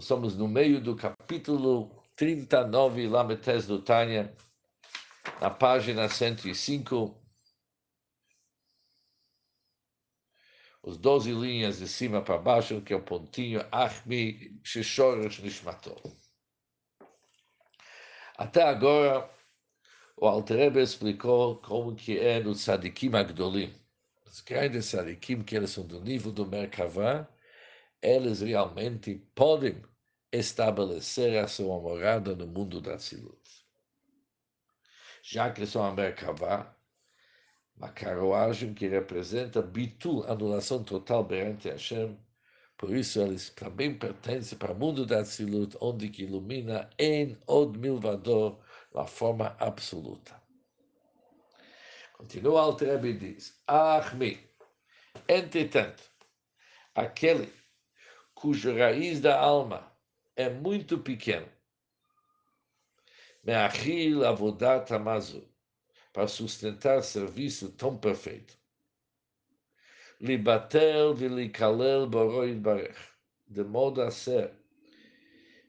Somos no meio do capítulo 39, Lametes do Tânia, na página 105. Os 12 linhas de cima para baixo, que é o pontinho Achmi Shishorish Nishmato. Até agora, o Alterebe explicou como que é no Sadikim Agdolim. Os grandes Sadikim, que eles são do nível do Merkavah, eles realmente podem estabelecer a sua morada no mundo da Tzilut. Já que são a Merkavá, uma carruagem que representa bitu, anulação total perante Hashem, por isso eles também pertencem para o mundo da Tzilut, onde que ilumina em od milvador a forma absoluta. Continua o Alter e diz, Ahmi, entretanto, aquele cuja raiz da alma é muito pequeno. Me'achil avodat amazu, para sustentar serviço tão perfeito. Libatel vilikalel boroid barech, de modo a ser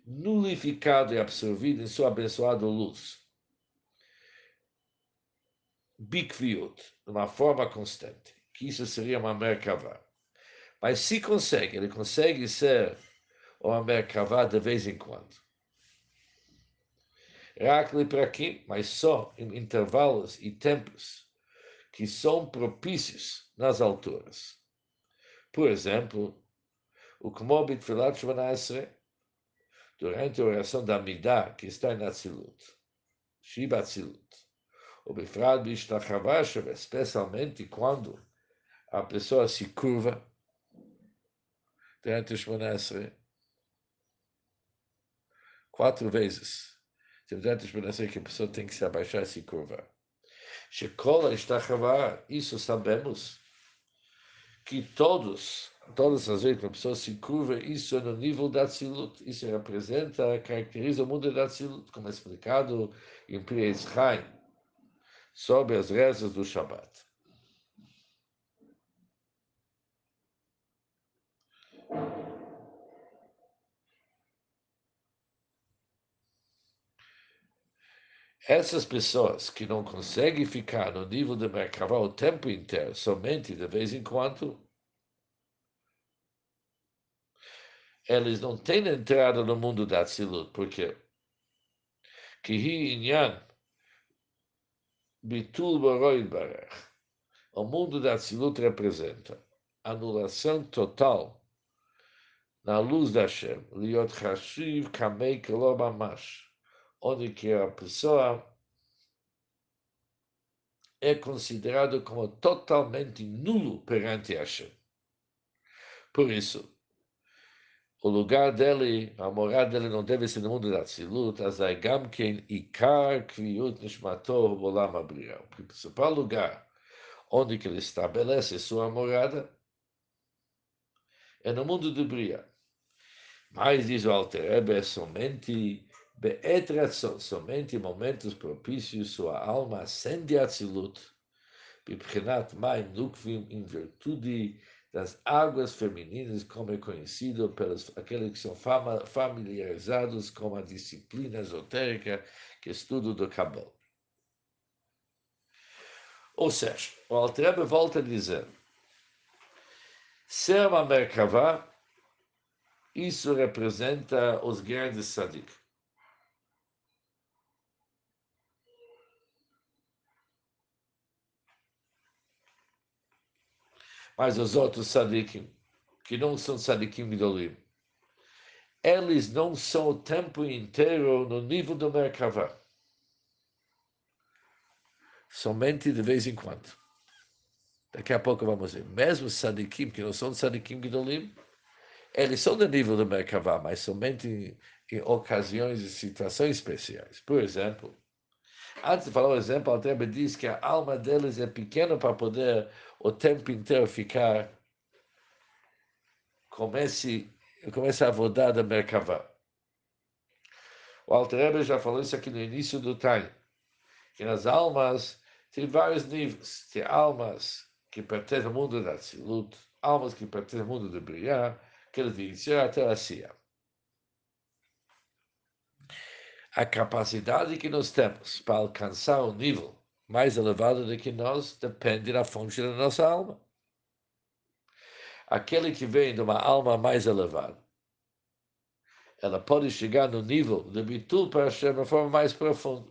nulificado e absorvido em sua abençoada luz. Bikviut, de uma forma constante, que isso seria uma merkavá. Mas se consegue, ele consegue ser uma merkavá de vez em quando. Rakli aqui, mas só em intervalos e tempos que são propícios nas alturas. Por exemplo, o Kmobit Filat Shvanasre, durante a oração da Midah, que está em Atzilut, Shiba Atzilut, o Bifrad Bishtachavashav, especialmente quando a pessoa se curva durante o Shvanasre, quatro vezes. Durante o Shvanasre, que a pessoa tem que se abaixar e se curvar. Shekola Ishtachavah, isso sabemos, que todos todas as vezes que uma pessoa se curva, isso é no nível da Tzilut. Isso representa, caracteriza o mundo da Tzilut, como é explicado em Priez Chaim, sobre as rezas do Shabbat. Essas pessoas que não conseguem ficar no nível de Merkavah o tempo inteiro, somente de vez em quando, eles não têm entrada no mundo da Tzilut, porque inyan bitul barech. O mundo da Tzilut representa anulação total na luz da Hashem, liot chashiv kamei kelomamash, onde que a pessoa é considerado como totalmente nulo perante Hashem. Por isso, o lugar dele, a morada dele não deve ser no mundo da Tzilut, azai gamken ikar kviyut nishmato bolam abriya. O principal lugar onde que ele estabelece sua morada é no mundo do Bria. Mas, diz o Alter Rebbe, somente beetração, somente em momentos propícios, sua alma ascende a Tzilut, bibchenat maim nukvim, em virtude das águas femininas, como é conhecido pelos aqueles que são fama, familiarizados com a disciplina esotérica que estudo do Kabbalah. Ou seja, o Altrebe volta a dizer, ser uma Merkavá, isso representa os grandes sadik. Mas os outros sadikim, que não são sadikim Gdolim, eles não são o tempo inteiro no nível do Merkavah. Somente de vez em quando. Daqui a pouco vamos ver. Mesmo sadikim, que não são sadikim Gdolim, eles são do nível do Merkavah, mas somente em, em ocasiões e situações especiais. Por exemplo, Antes de falar o exemplo, a Rebbe diz que a alma deles é pequena para poder o tempo inteiro ficar comece, comece a rodar da Merkavá. O Alter Rebbe já falou isso aqui no início do time, que nas almas tem vários níveis. Tem almas que pertencem ao mundo da Tzilut, almas que pertencem ao mundo do Briá, que eles dizem até a Sia. A capacidade que nós temos para alcançar o nível mais elevado do que nós depende da fonte da nossa alma. Aquele que vem de uma alma mais elevada, ela pode chegar no nível de Bitul para Hashem de uma forma mais profunda.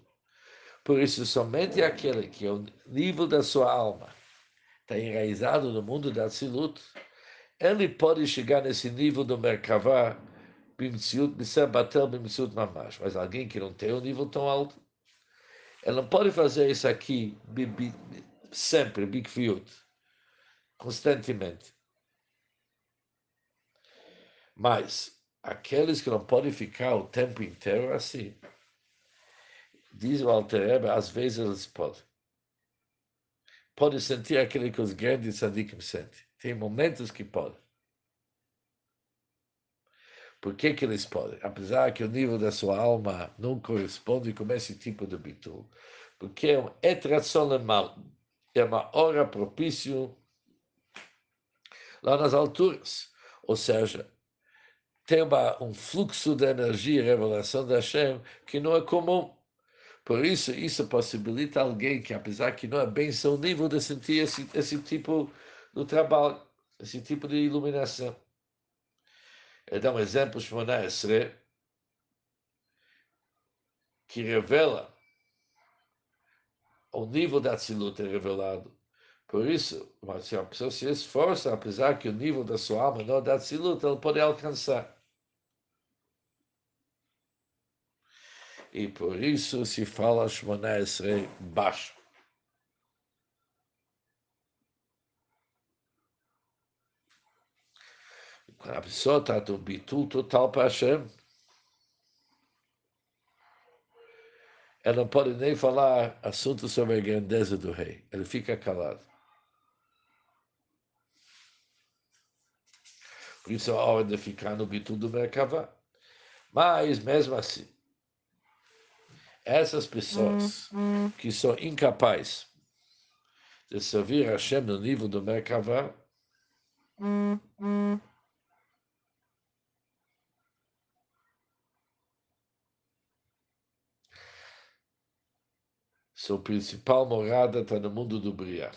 Por isso, somente aquele que é o nível da sua alma está enraizado no mundo da Tzilut, ele pode chegar nesse nível do Merkavah, Mas alguém que não tem um nível tão alto, ele não pode fazer isso aqui sempre, Bikviut, constantemente. Mas aqueles que não podem ficar o tempo inteiro assim, diz o Alter às vezes eles podem. Podem sentir aquilo que os grandes sadikim sentem. Tem momentos que podem. Por que, que eles podem? Apesar que o nível da sua alma não corresponde com esse tipo de bitul. Porque é um etração mal. É uma hora propício lá nas alturas. Ou seja, tem uma, um fluxo de energia e revelação da Hashem que não é comum. Por isso, isso possibilita alguém que, apesar que não é seu nível, de sentir esse, esse tipo de trabalho, esse tipo de iluminação. Dá um exemplo, Shmona Esre, que revela o nível da Tzilut é revelado. Por isso, se a pessoa se esforça, apesar que o nível da sua alma não é da Tzilut, ela pode alcançar. e por isso se fala Shmona Esrei baixo. A pessoa está um bitul total para Hashem, ela não pode nem falar assunto sobre a grandeza do rei. Ele fica calado. Por isso é a hora de ficar no bitul do Merkavá. Mas, mesmo assim, essas pessoas que são incapazes de servir a Hashem no nível do Merkavah, sua principal morada está no mundo do Briah.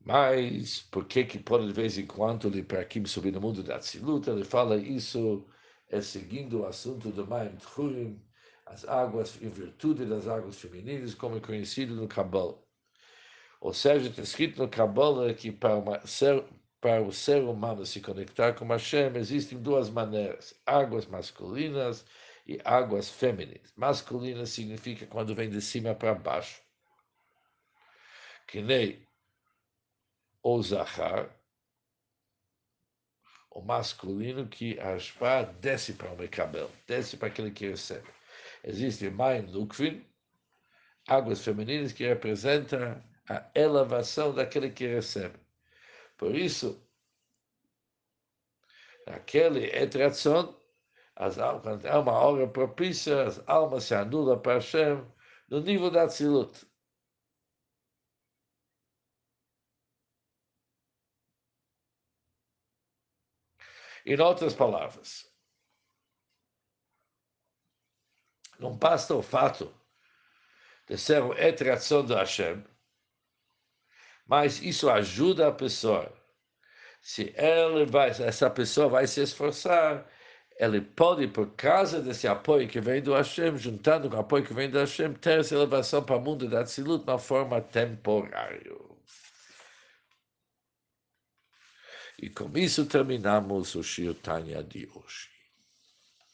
Mas por que que pode de vez em quando ele aqui subir no mundo da Tzilut? Ele fala isso é seguindo o assunto do Maim Tchurim, as águas em virtude das águas femininas, como é conhecido no Kabbalah. Ou seja, está escrito no Kabbalah que para, uma, ser, para o ser humano se conectar com Hashem existem duas maneiras: águas masculinas e águas femininas. Masculina significa quando vem de cima para baixo. Que nem o Zahar, o masculino, que a desce para o Mekabel, desce para aquele que recebe. Existe Maim Lukvin, águas femininas, que representam a elevação daquele que recebe. Por isso, naquele etração, as quando é uma hora propícia, as almas se anulam para Hashem no nível da Tzilut. Em outras palavras, não basta o fato de ser um etração do Hashem, mas isso ajuda a pessoa. Se ele vai, essa pessoa vai se esforçar, ele pode, por causa desse apoio que vem do Hashem, juntando com o apoio que vem do Hashem, ter essa elevação para o mundo da Tzilut de uma forma temporária. E com isso terminamos o Shir Tanya de hoje.